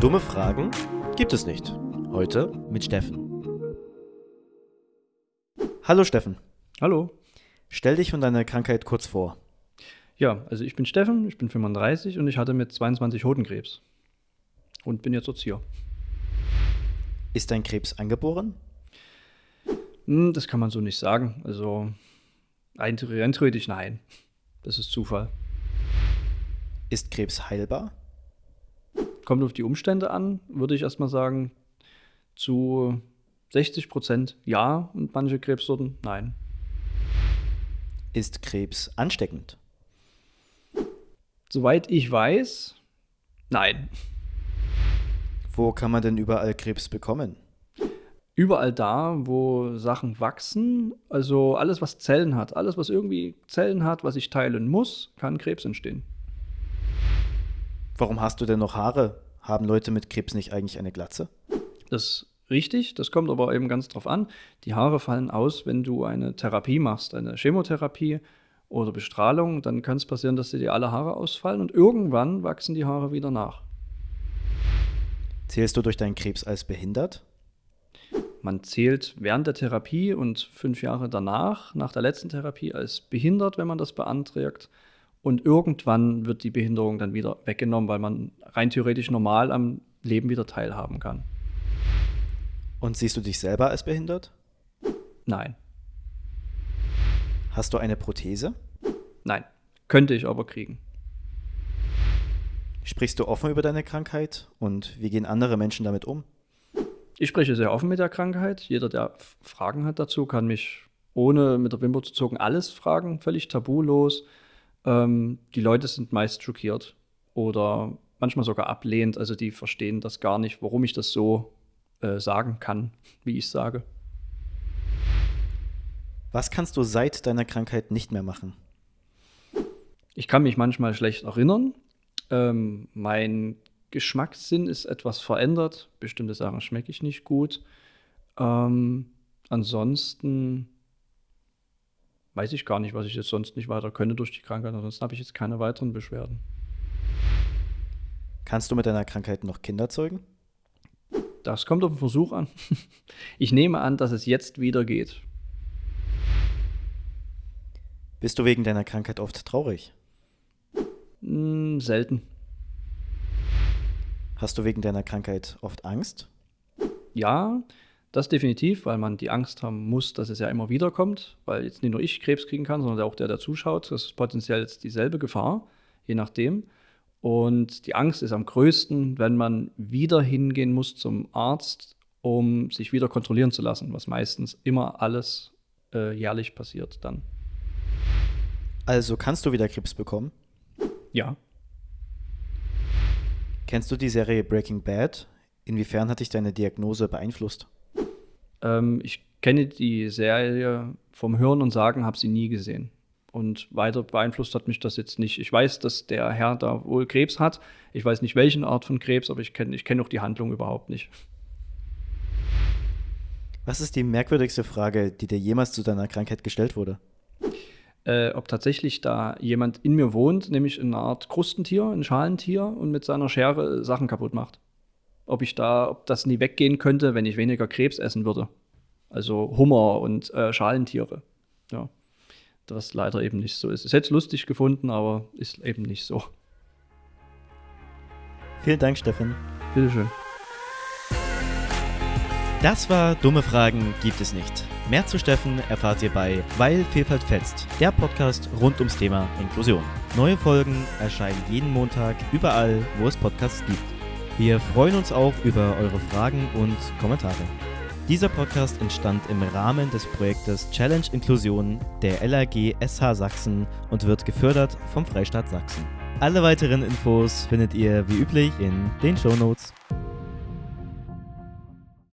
Dumme Fragen gibt es nicht. Heute mit Steffen. Hallo Steffen, Hallo. stell dich und deine Krankheit kurz vor. Ja, also ich bin Steffen, ich bin 35 und ich hatte mit 22 Hodenkrebs. Und bin jetzt hier. Ist dein Krebs angeboren? Hm, das kann man so nicht sagen. Also rein rein theoretisch nein. Das ist Zufall. Ist Krebs heilbar? Kommt auf die Umstände an, würde ich erstmal sagen, zu 60 Prozent ja und manche Krebssorten nein. Ist Krebs ansteckend? Soweit ich weiß, nein. Wo kann man denn überall Krebs bekommen? Überall da, wo Sachen wachsen, also alles, was Zellen hat, alles, was irgendwie Zellen hat, was ich teilen muss, kann Krebs entstehen. Warum hast du denn noch Haare? Haben Leute mit Krebs nicht eigentlich eine Glatze? Das ist richtig, das kommt aber eben ganz drauf an. Die Haare fallen aus, wenn du eine Therapie machst, eine Chemotherapie oder Bestrahlung, dann kann es passieren, dass dir alle Haare ausfallen und irgendwann wachsen die Haare wieder nach. Zählst du durch deinen Krebs als behindert? Man zählt während der Therapie und fünf Jahre danach, nach der letzten Therapie, als behindert, wenn man das beantragt. Und irgendwann wird die Behinderung dann wieder weggenommen, weil man rein theoretisch normal am Leben wieder teilhaben kann. Und siehst du dich selber als behindert? Nein, Hast du eine Prothese? nein, könnte ich aber kriegen. Sprichst du offen über deine Krankheit? Und wie gehen andere Menschen damit um? Ich spreche sehr offen mit der Krankheit. Jeder, der Fragen hat dazu, kann mich ohne mit der Wimper zu zucken alles fragen, völlig tabulos. Ähm, die Leute sind meist schockiert oder manchmal sogar ablehnend. Also die verstehen das gar nicht, warum ich das so äh, sagen kann, wie ich sage. Was kannst du seit deiner Krankheit nicht mehr machen? Ich kann mich manchmal schlecht erinnern. Ähm, mein Geschmackssinn ist etwas verändert. Bestimmte Sachen schmecke ich nicht gut. Ähm, ansonsten weiß ich gar nicht, was ich jetzt sonst nicht weiter könnte durch die Krankheit. Ansonsten habe ich jetzt keine weiteren Beschwerden. Kannst du mit deiner Krankheit noch Kinder zeugen? Das kommt auf den Versuch an. Ich nehme an, dass es jetzt wieder geht. Bist du wegen deiner Krankheit oft traurig? Hm, selten. Hast du wegen deiner Krankheit oft Angst? Ja, das definitiv, weil man die Angst haben muss, dass es ja immer wieder kommt, weil jetzt nicht nur ich Krebs kriegen kann, sondern auch der, der zuschaut. Das ist potenziell jetzt dieselbe Gefahr, je nachdem. Und die Angst ist am größten, wenn man wieder hingehen muss zum Arzt, um sich wieder kontrollieren zu lassen, was meistens immer alles äh, jährlich passiert dann. Also kannst du wieder Krebs bekommen? Ja, Kennst du die Serie Breaking Bad? Inwiefern hat dich deine Diagnose beeinflusst? Ähm, ich kenne die Serie vom Hören und Sagen, habe sie nie gesehen. Und weiter beeinflusst hat mich das jetzt nicht. Ich weiß, dass der Herr da wohl Krebs hat. Ich weiß nicht, welchen Art von Krebs, aber ich kenne ich kenn auch die Handlung überhaupt nicht. Was ist die merkwürdigste Frage, die dir jemals zu deiner Krankheit gestellt wurde? Äh, ob tatsächlich da jemand in mir wohnt, nämlich eine Art Krustentier, ein Schalentier und mit seiner Schere Sachen kaputt macht. Ob ich da, ob das nie weggehen könnte, wenn ich weniger Krebs essen würde. Also Hummer und äh, Schalentiere. Ja. Das leider eben nicht so ist. Ich hätte es lustig gefunden, aber ist eben nicht so. Vielen Dank, Steffen. Bitteschön. Das war Dumme Fragen gibt es nicht. Mehr zu Steffen erfahrt ihr bei Weil Vielfalt fetzt, der Podcast rund ums Thema Inklusion. Neue Folgen erscheinen jeden Montag überall, wo es Podcasts gibt. Wir freuen uns auch über eure Fragen und Kommentare. Dieser Podcast entstand im Rahmen des Projektes Challenge Inklusion der LAG SH Sachsen und wird gefördert vom Freistaat Sachsen. Alle weiteren Infos findet ihr wie üblich in den Shownotes. Notes.